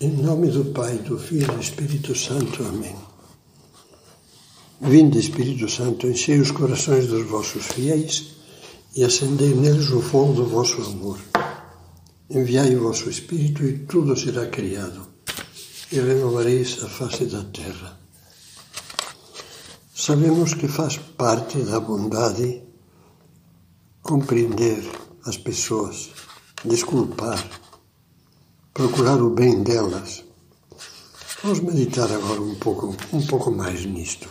Em nome do Pai, do Filho e do Espírito Santo. Amém. Vinde, Espírito Santo, enchei os corações dos vossos fiéis e acendei neles o fogo do vosso amor. Enviai o vosso Espírito e tudo será criado, e renovareis a face da terra. Sabemos que faz parte da bondade compreender as pessoas, desculpar, procurar o bem delas. Vamos meditar agora um pouco, um pouco mais nisto.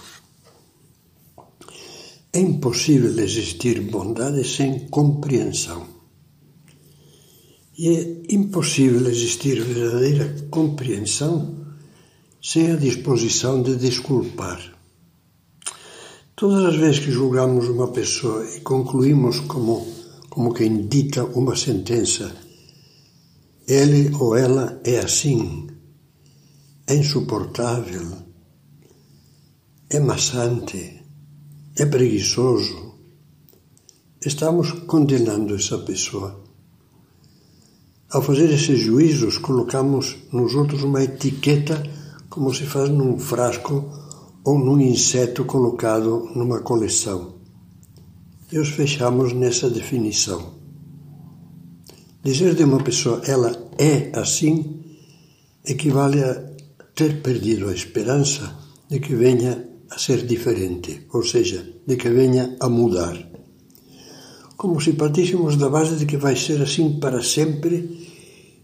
É impossível existir bondade sem compreensão. E é impossível existir verdadeira compreensão sem a disposição de desculpar. Todas as vezes que julgamos uma pessoa e concluímos como, como quem dita uma sentença ele ou ela é assim, é insuportável, é maçante, é preguiçoso. Estamos condenando essa pessoa. Ao fazer esses juízos, colocamos nos outros uma etiqueta como se faz num frasco ou num inseto colocado numa coleção. E os fechamos nessa definição. Dizer de uma pessoa ela é assim equivale a ter perdido a esperança de que venha a ser diferente, ou seja, de que venha a mudar. Como se partíssemos da base de que vai ser assim para sempre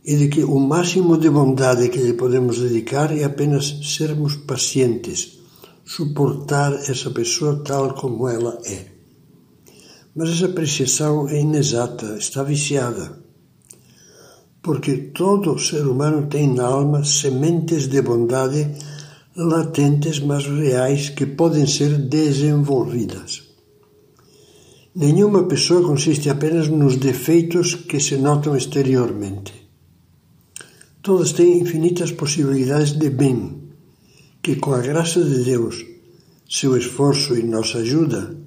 e de que o máximo de bondade que lhe podemos dedicar é apenas sermos pacientes, suportar essa pessoa tal como ela é. Mas essa apreciação é inexata, está viciada porque todo ser humano tem na alma sementes de bondade latentes, mas reais, que podem ser desenvolvidas. Nenhuma pessoa consiste apenas nos defeitos que se notam exteriormente. Todas têm infinitas possibilidades de bem, que com a graça de Deus, seu esforço e nossa ajuda,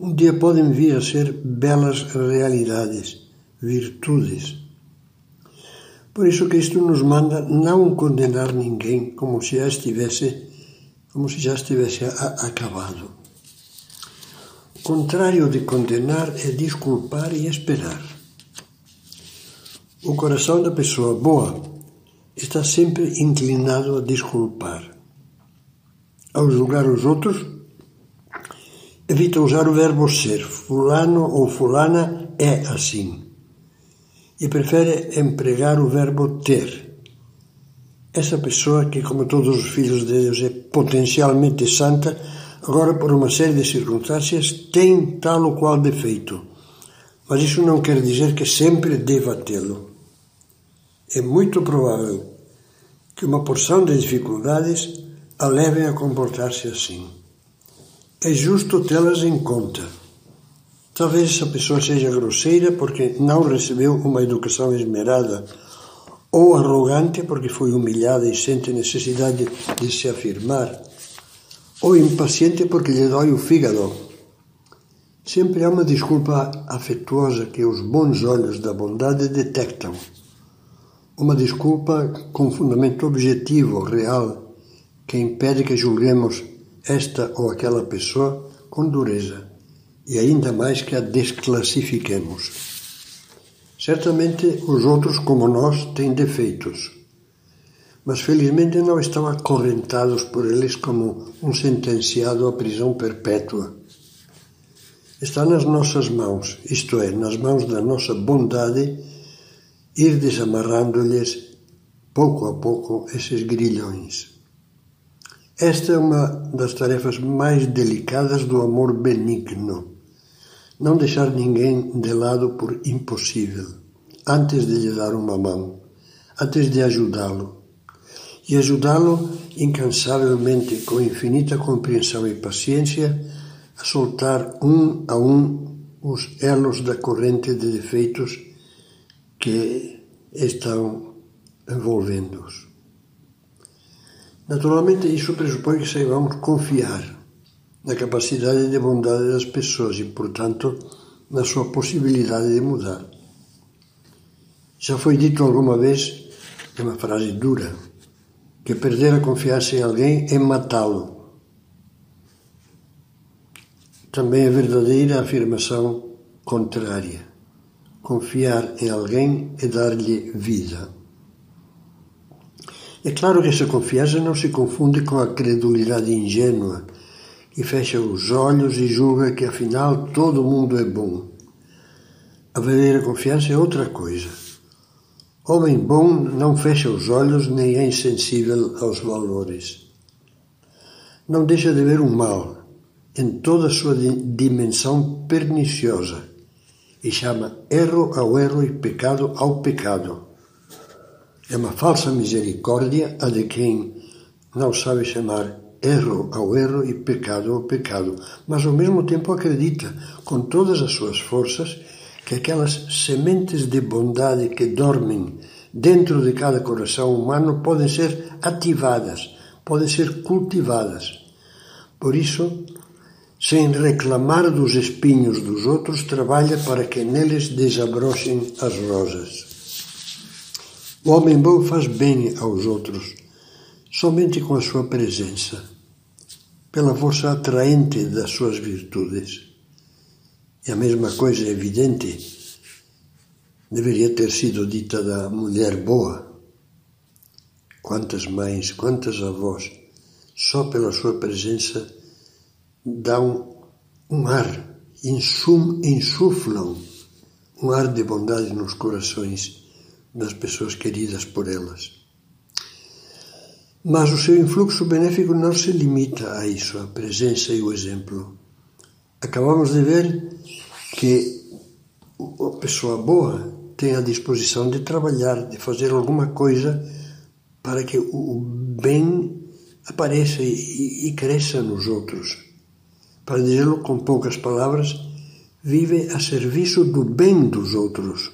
um dia podem vir a ser belas realidades, virtudes por isso Cristo nos manda não condenar ninguém como se já estivesse, como se já estivesse acabado. O contrário de condenar é desculpar e esperar. O coração da pessoa boa está sempre inclinado a desculpar. Ao julgar os outros, evita usar o verbo ser. Fulano ou fulana é assim e prefere empregar o verbo ter. Essa pessoa, que como todos os filhos de Deus é potencialmente santa, agora por uma série de circunstâncias tem tal ou qual defeito. Mas isso não quer dizer que sempre deva tê-lo. É muito provável que uma porção de dificuldades a levem a comportar-se assim. É justo tê-las em conta Talvez essa pessoa seja grosseira porque não recebeu uma educação esmerada, ou arrogante porque foi humilhada e sente necessidade de se afirmar, ou impaciente porque lhe dói o fígado. Sempre há uma desculpa afetuosa que os bons olhos da bondade detectam. Uma desculpa com fundamento objetivo, real, que impede que julguemos esta ou aquela pessoa com dureza e ainda mais que a desclassifiquemos. Certamente os outros, como nós, têm defeitos, mas felizmente não estão acorrentados por eles como um sentenciado à prisão perpétua. Está nas nossas mãos, isto é, nas mãos da nossa bondade, ir desamarrando-lhes pouco a pouco esses grilhões. Esta é uma das tarefas mais delicadas do amor benigno não deixar ninguém de lado por impossível, antes de lhe dar uma mão, antes de ajudá-lo. E ajudá-lo incansavelmente, com infinita compreensão e paciência, a soltar um a um os elos da corrente de defeitos que estão envolvendo-os. Naturalmente, isso pressupõe que saibamos confiar na capacidade de bondade das pessoas e, portanto, na sua possibilidade de mudar. Já foi dito alguma vez É uma frase dura, que perder a confiança em alguém é matá-lo. Também é verdadeira a afirmação contrária. Confiar em alguém é dar-lhe vida. É claro que essa confiança não se confunde com a credulidade ingênua, que fecha os olhos e julga que afinal todo mundo é bom. A verdadeira confiança é outra coisa. Homem bom não fecha os olhos nem é insensível aos valores. Não deixa de ver o mal em toda a sua dimensão perniciosa e chama erro ao erro e pecado ao pecado é uma falsa misericórdia a de quem não sabe chamar erro ao erro e pecado ao pecado, mas ao mesmo tempo acredita, com todas as suas forças, que aquelas sementes de bondade que dormem dentro de cada coração humano podem ser ativadas, podem ser cultivadas. Por isso, sem reclamar dos espinhos dos outros, trabalha para que neles desabrochem as rosas. O homem bom faz bem aos outros somente com a sua presença, pela força atraente das suas virtudes. E a mesma coisa evidente deveria ter sido dita da mulher boa. Quantas mães, quantas avós, só pela sua presença dão um ar, insum, insuflam um ar de bondade nos corações das pessoas queridas por elas. Mas o seu influxo benéfico não se limita a isso, a presença e o exemplo. Acabamos de ver que a pessoa boa tem a disposição de trabalhar, de fazer alguma coisa para que o bem apareça e, cresça nos outros. Para dizê-lo com poucas palavras, vive a serviço do bem dos outros.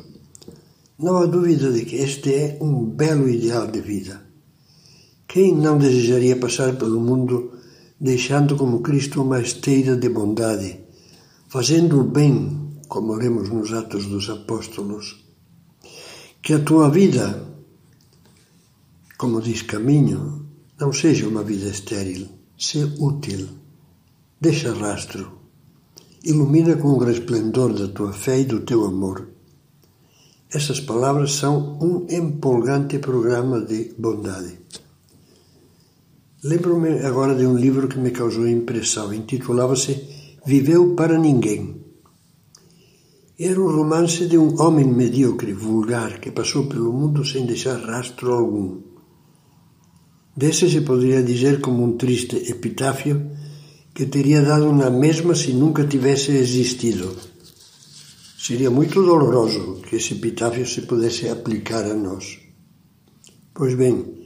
Não há dúvida de que este é um belo ideal de vida. Quem não desejaria passar pelo mundo deixando como Cristo uma esteira de bondade, fazendo o bem, como lemos nos Atos dos Apóstolos? Que a tua vida, como diz Caminho, não seja uma vida estéril, seja útil, deixa rastro, ilumina com o resplendor da tua fé e do teu amor essas palavras são um empolgante programa de bondade. Lembro-me agora de um livro que me causou impressão. Intitulava-se Viveu para Ninguém. Era um romance de um homem medíocre, vulgar, que passou pelo mundo sem deixar rastro algum. Desse se poderia dizer como um triste epitáfio que teria dado na mesma se nunca tivesse existido Seria muito doloroso que esse epitáfio se pudesse aplicar a nós. Pois bem,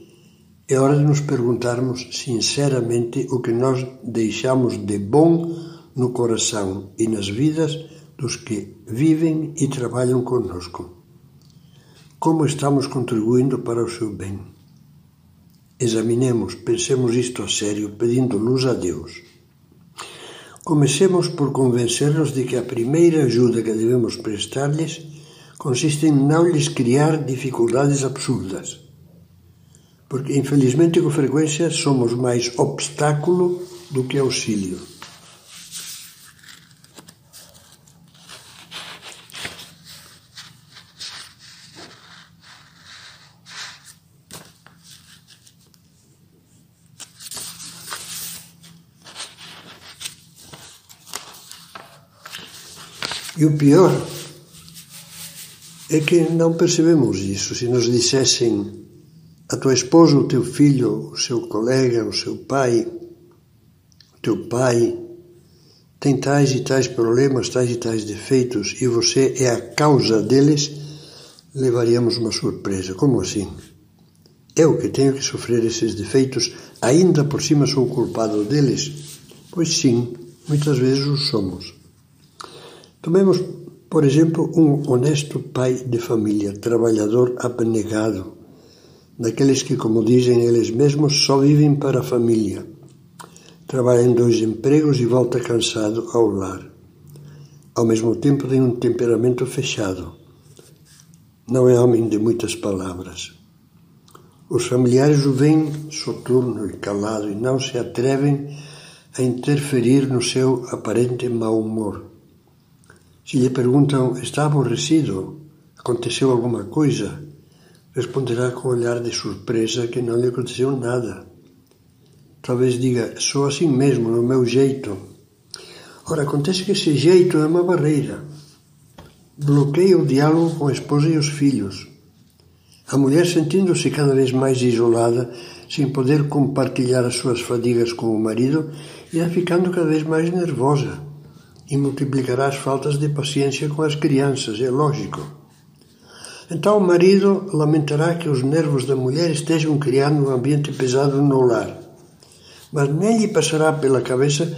é hora de nos perguntarmos sinceramente o que nós deixamos de bom no coração e nas vidas dos que vivem e trabalham conosco. Como estamos contribuindo para o seu bem? Examinemos, pensemos isto a sério, pedindo luz a Deus. Comecemos por convencernos de que a primeira ajuda que devemos prestar-lhes consiste em não lhes criar dificuldades absurdas. Porque, infelizmente, com frequência somos mais obstáculo do que auxílio. E o pior é que não percebemos isso. Se nos dissessem a tua esposa, o teu filho, o seu colega, o seu pai, o teu pai tem tais e tais problemas, tais e tais defeitos e você é a causa deles, levaríamos uma surpresa. Como assim? Eu que tenho que sofrer esses defeitos, ainda por cima sou culpado deles? Pois sim, muitas vezes o somos. Tomemos, por exemplo, um honesto pai de família, trabalhador abnegado, daqueles que, como dizem eles mesmos, só vivem para a família. Trabalha em dois empregos e volta cansado ao lar. Ao mesmo tempo, tem um temperamento fechado. Não é homem de muitas palavras. Os familiares o veem soturno e calado e não se atrevem a interferir no seu aparente mau humor. Se lhe perguntam: está aborrecido? Aconteceu alguma coisa? Responderá com um olhar de surpresa que não lhe aconteceu nada. Talvez diga: sou assim mesmo, no meu jeito. Ora, acontece que esse jeito é uma barreira. Bloqueia o diálogo com a esposa e os filhos. A mulher, sentindo-se cada vez mais isolada, sem poder compartilhar as suas fadigas com o marido, irá ficando cada vez mais nervosa e multiplicará as faltas de paciência com as crianças, é lógico. Então o marido lamentará que os nervos da mulher estejam criando um ambiente pesado no lar. Mas nem lhe passará pela cabeça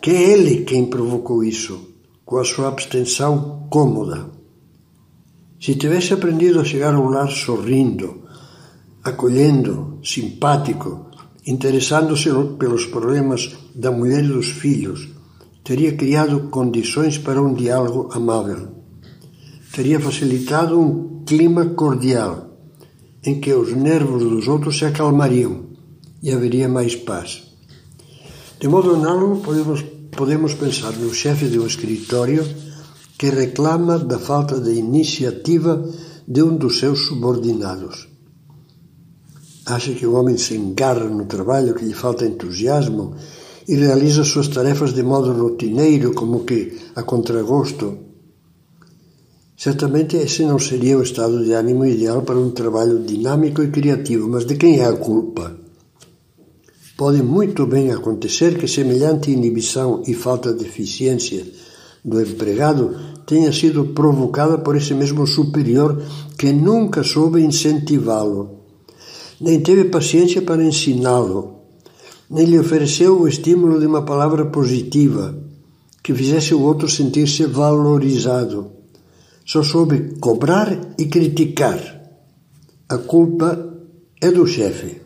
que é ele quem provocou isso, com a sua abstenção cômoda. Se tivesse aprendido a chegar ao lar sorrindo, acolhendo, simpático, interessando-se pelos problemas da mulher e dos filhos, teria criado condições para um diálogo amável. Teria facilitado um clima cordial, em que os nervos dos outros se acalmariam e haveria mais paz. De modo análogo, podemos, podemos pensar no chefe de um escritório que reclama da falta de iniciativa de um dos seus subordinados. Acha que o homem se engarra no trabalho, que lhe falta entusiasmo e realiza suas tarefas de modo rotineiro, como que a contragosto. Certamente esse não seria o estado de ânimo ideal para um trabalho dinâmico e criativo, mas de quem é a culpa? Pode muito bem acontecer que semelhante inibição e falta de eficiência do empregado tenha sido provocada por esse mesmo superior que nunca soube incentivá-lo, nem teve paciência para ensiná-lo, nem lhe ofereceu o estímulo de uma palavra positiva que fizesse o outro sentir-se valorizado. Só soube cobrar e criticar. A culpa é do chefe.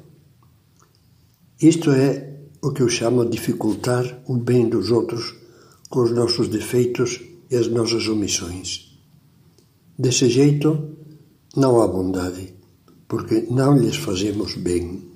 Isto é o que eu chamo de dificultar o bem dos outros com os nossos defeitos e as nossas omissões. Desse jeito, não há bondade, porque não lhes fazemos bem.